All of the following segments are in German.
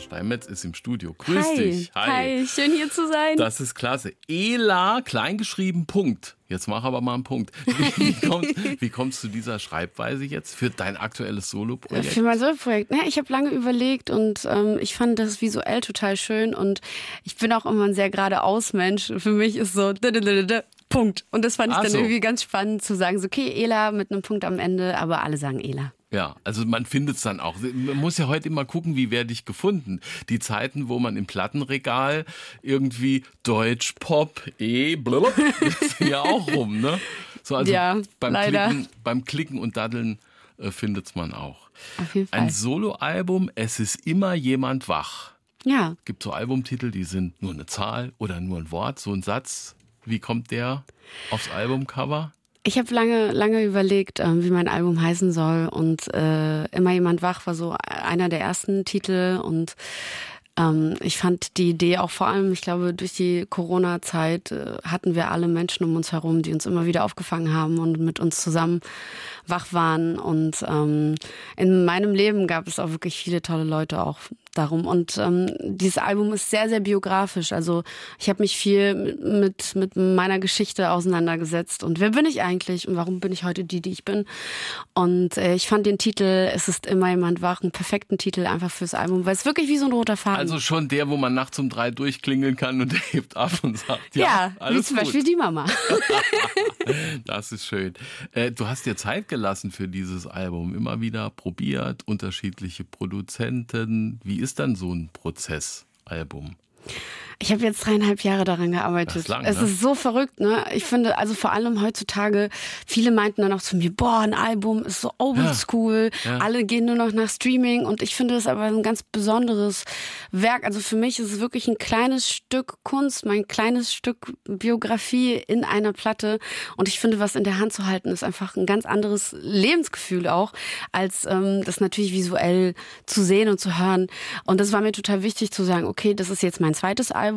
Steinmetz ist im Studio. Grüß Hi. dich. Hi, schön hier zu sein. Das ist klasse. Ela, kleingeschrieben, Punkt. Jetzt mach aber mal einen Punkt. Wie, wie, kommst, wie kommst du dieser Schreibweise jetzt für dein aktuelles Soloprojekt? Für mein Solo-Projekt. Ne, ich habe lange überlegt und ähm, ich fand das visuell total schön und ich bin auch immer ein sehr geradeaus Mensch. Für mich ist so Punkt. Und das fand ich Ach dann so. irgendwie ganz spannend zu sagen, so okay, Ela mit einem Punkt am Ende, aber alle sagen Ela. Ja, also man findet es dann auch. Man muss ja heute immer gucken, wie werde ich gefunden. Die Zeiten, wo man im Plattenregal irgendwie Deutsch, Pop, E, blub, ist ja auch rum, ne? So, also Ja, beim, leider. Klicken, beim Klicken und Daddeln äh, findet's man auch. Auf jeden Fall. Ein Soloalbum, es ist immer jemand wach. ja, Gibt so Albumtitel, die sind nur eine Zahl oder nur ein Wort, so ein Satz. Wie kommt der aufs Albumcover? Ich habe lange, lange überlegt, ähm, wie mein Album heißen soll und äh, immer jemand wach war so einer der ersten Titel und ähm, ich fand die Idee auch vor allem, ich glaube, durch die Corona-Zeit äh, hatten wir alle Menschen um uns herum, die uns immer wieder aufgefangen haben und mit uns zusammen wach waren und ähm, in meinem Leben gab es auch wirklich viele tolle Leute auch darum. Und ähm, dieses Album ist sehr sehr biografisch. Also ich habe mich viel mit mit meiner Geschichte auseinandergesetzt. Und wer bin ich eigentlich und warum bin ich heute die die ich bin? Und äh, ich fand den Titel es ist immer jemand wach einen perfekten Titel einfach fürs Album weil es wirklich wie so ein roter Faden. Also schon der, wo man nachts um drei durchklingeln kann und der hebt ab und sagt, ja, ja, wie zum gut. Beispiel die Mama. Das ist schön. Äh, du hast dir Zeit gelassen für dieses Album, immer wieder probiert, unterschiedliche Produzenten. Wie ist dann so ein Prozessalbum? Ich habe jetzt dreieinhalb Jahre daran gearbeitet. Lang, es ne? ist so verrückt, ne? Ich finde, also vor allem heutzutage, viele meinten dann auch zu mir, boah, ein Album ist so oldschool, Ja. alle gehen nur noch nach Streaming und ich finde das aber ein ganz besonderes Werk. Also für mich ist es wirklich ein kleines Stück Kunst, mein kleines Stück Biografie in einer Platte und ich finde, was in der Hand zu halten, ist einfach ein ganz anderes Lebensgefühl auch, als ähm, das natürlich visuell zu sehen und zu hören. Und das war mir total wichtig zu sagen, okay, das ist jetzt mein zweites Album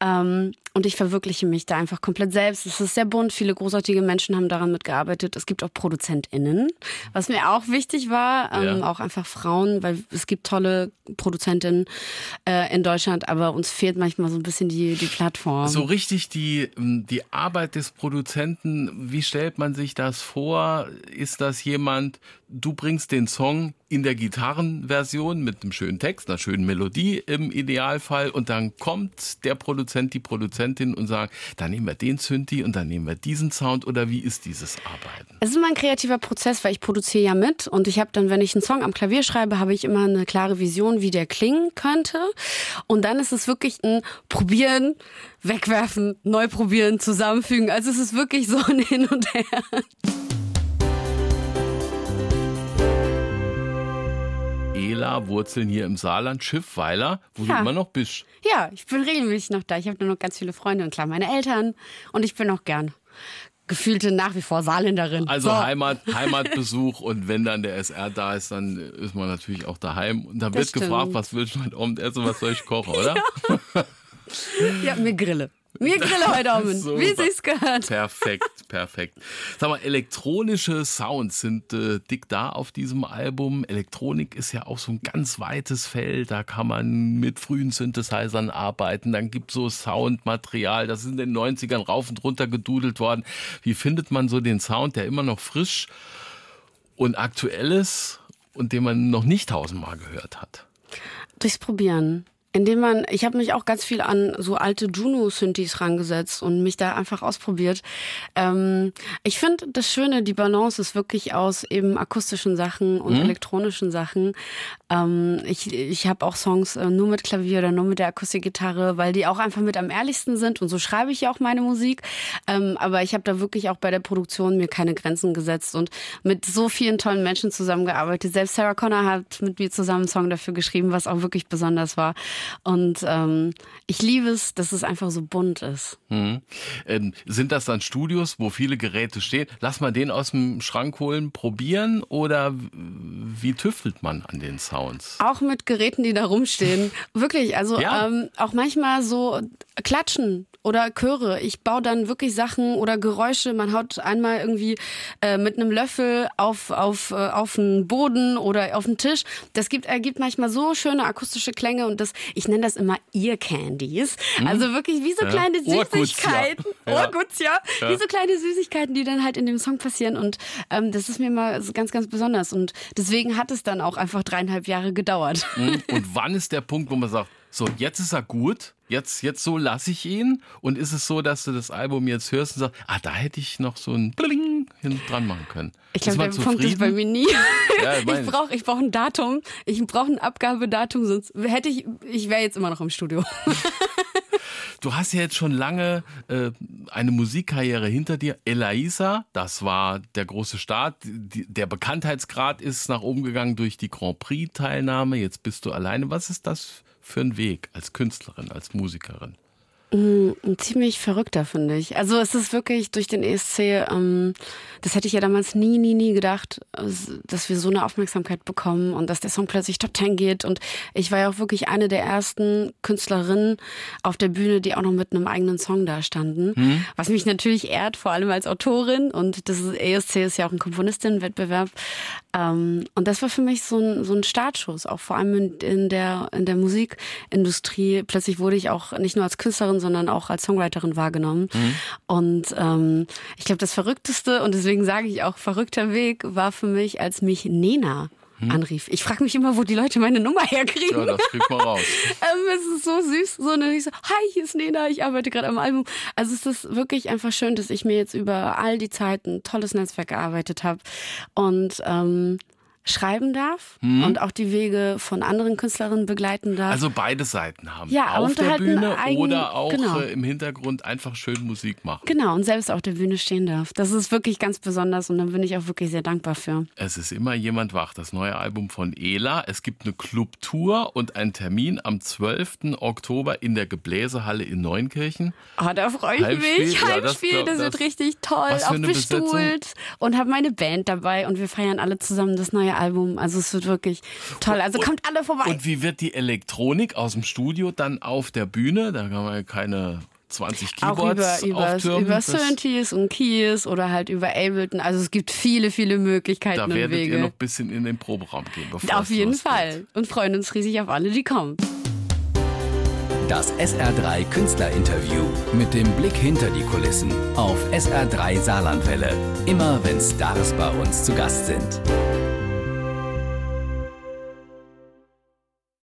ähm, und ich verwirkliche mich da einfach komplett selbst. Es ist sehr bunt, viele großartige Menschen haben daran mitgearbeitet. Es gibt auch ProduzentInnen, was mir auch wichtig war, ähm, Ja. auch einfach Frauen, weil es gibt tolle Produzentinnen äh, in Deutschland, aber uns fehlt manchmal so ein bisschen die, die Plattform. So richtig die, ähm, die Arbeit des Produzenten, wie stellt man sich das vor? Ist das jemand, du bringst den Song in der Gitarrenversion mit einem schönen Text, einer schönen Melodie im Idealfall und dann kommt der Produzent, die Produzentin und sagt, dann nehmen wir den Synthi und dann nehmen wir diesen Sound oder wie ist dieses Arbeiten? Es ist immer ein kreativer Prozess, weil ich produziere ja mit und ich habe dann, wenn ich einen Song am Klavier schreibe, habe ich immer eine klare Vision, wie der klingen könnte. Und dann ist es wirklich ein Probieren, wegwerfen, neu probieren, zusammenfügen. Also es ist wirklich so ein Hin und Her. Ela, Wurzeln hier im Saarland, Schiffweiler, wo du Ja. immer noch bist. Ja, ich bin regelmäßig noch da. Ich habe nur noch ganz viele Freunde und klar meine Eltern und ich bin auch gern gefühlte nach wie vor Saarländerin. Also So. Heimat, Heimatbesuch und wenn dann der SR da ist, dann ist man natürlich auch daheim. Und da Das wird stimmt. gefragt, was willst du heute Abend essen, was soll ich kochen, oder? Ja, mir Grille. Mir Grille heute Abend, Super. wie sich's gehört. Perfekt, perfekt. Sag mal, elektronische Sounds sind äh, dick da auf diesem Album. Elektronik ist ja auch so ein ganz weites Feld. Da kann man mit frühen Synthesizern arbeiten. Dann gibt so Soundmaterial. Das ist in den 90ern rauf und runter gedudelt worden. Wie findet man so den Sound, der immer noch frisch und aktuell ist und den man noch nicht tausendmal gehört hat? Durchs Probieren. Indem man, ich habe mich auch ganz viel an so alte Juno-Synthes rangesetzt und mich da einfach ausprobiert. Ähm, ich finde das Schöne, die Balance ist wirklich aus eben akustischen Sachen und elektronischen Sachen. Ähm, ich ich habe auch Songs äh, nur mit Klavier oder nur mit der Akustikgitarre, weil die auch einfach mit am ehrlichsten sind und so schreibe ich ja auch meine Musik. Ähm, aber ich habe da wirklich auch bei der Produktion mir keine Grenzen gesetzt und mit so vielen tollen Menschen zusammengearbeitet. Selbst Sarah Connor hat mit mir zusammen einen Song dafür geschrieben, was auch wirklich besonders war. Und ähm, ich liebe es, dass es einfach so bunt ist. Mhm. Ähm, sind das dann Studios, wo viele Geräte stehen? Lass mal den aus dem Schrank holen, probieren oder wie tüftelt man an den Sounds? Auch mit Geräten, die da rumstehen. Wirklich, also Ja. ähm, auch manchmal so Klatschen oder Chöre. Ich baue dann wirklich Sachen oder Geräusche. Man haut einmal irgendwie äh, mit einem Löffel auf, auf, äh, auf den Boden oder auf den Tisch. Das gibt, ergibt manchmal so schöne akustische Klänge und das, ich nenne das immer Ear Candies. Mhm. Also wirklich wie so ja. kleine Süßigkeiten. Ohrguts, ja. ja. Wie so kleine Süßigkeiten, die dann halt in dem Song passieren. Und ähm, das ist mir mal ganz, ganz besonders. Und deswegen hat es dann auch einfach dreieinhalb Jahre gedauert. Mhm. Und wann ist der Punkt, wo man sagt, so, jetzt ist er gut, jetzt, jetzt so lasse ich ihn. Und ist es so, dass du das Album jetzt hörst und sagst, ah, da hätte ich noch so ein Bling hinten dran machen können. Ich glaube, der zufrieden? Punkt ist bei mir nie. Ja, ich ich brauche ich brauch ein Datum, ich brauche ein Abgabedatum, sonst hätte ich, ich wäre jetzt immer noch im Studio. Du hast ja jetzt schon lange äh, eine Musikkarriere hinter dir. Elaisa, das war der große Start. Die, der Bekanntheitsgrad ist nach oben gegangen durch die Grand Prix-Teilnahme. Jetzt bist du alleine. Was ist das für ein Weg als Künstlerin, als Musikerin? Mm, ziemlich verrückter, finde ich. Also es ist wirklich durch den ESC, ähm, das hätte ich ja damals nie, nie, nie gedacht, dass wir so eine Aufmerksamkeit bekommen und dass der Song plötzlich Top Ten geht. Und ich war ja auch wirklich eine der ersten Künstlerinnen auf der Bühne, die auch noch mit einem eigenen Song da standen. Mhm. Was mich natürlich ehrt, vor allem als Autorin. Und das ESC ist ja auch ein Komponistinnenwettbewerb. Ähm, und das war für mich so ein, so ein Startschuss, auch vor allem in, in, der, in der Musikindustrie. Plötzlich wurde ich auch nicht nur als Künstlerin, sondern auch als Songwriterin wahrgenommen. Mhm. Und ähm, ich glaube, das Verrückteste, und deswegen sage ich auch verrückter Weg, war für mich, als mich Nena hm. anrief. Ich frage mich immer, wo die Leute meine Nummer herkriegen. Ja, das kriegt man raus. ähm, es ist so süß. So eine, ich so, hi, hier ist Nena, ich arbeite gerade am Album. Also es ist wirklich einfach schön, dass ich mir jetzt über all die Zeit ein tolles Netzwerk gearbeitet habe. Und ähm, schreiben darf mhm. und auch die Wege von anderen Künstlerinnen begleiten darf. Also beide Seiten haben. Ja, auf der halt Bühne eigen, oder auch genau. Äh, im Hintergrund einfach schön Musik machen. Genau, und selbst auf der Bühne stehen darf. Das ist wirklich ganz besonders und da bin ich auch wirklich sehr dankbar für. Es ist immer jemand wach, das neue Album von Ela. Es gibt eine Clubtour und einen Termin am 12. Oktober in der Gebläsehalle in Neunkirchen. Oh, da freue ich Heimspiel. mich. Heimspiel, ja, das, das, das, wird richtig toll. Auch bestuhlt Besetzung? und habe meine Band dabei und wir feiern alle zusammen das neue Album. Also es wird wirklich toll. Also kommt alle vorbei. Und wie wird die Elektronik aus dem Studio dann auf der Bühne? Da kann man ja keine 20 Keyboards auch über, über, über Synthes und Keys oder halt über Ableton. Also es gibt viele, viele Möglichkeiten da werdet und Wege. ihr noch ein bisschen in den Proberaum gehen. Auf jeden Fall. Und freuen uns riesig auf alle, die kommen. Das SR3 Künstlerinterview mit dem Blick hinter die Kulissen auf SR3 Saarlandwelle. Immer wenn Stars bei uns zu Gast sind.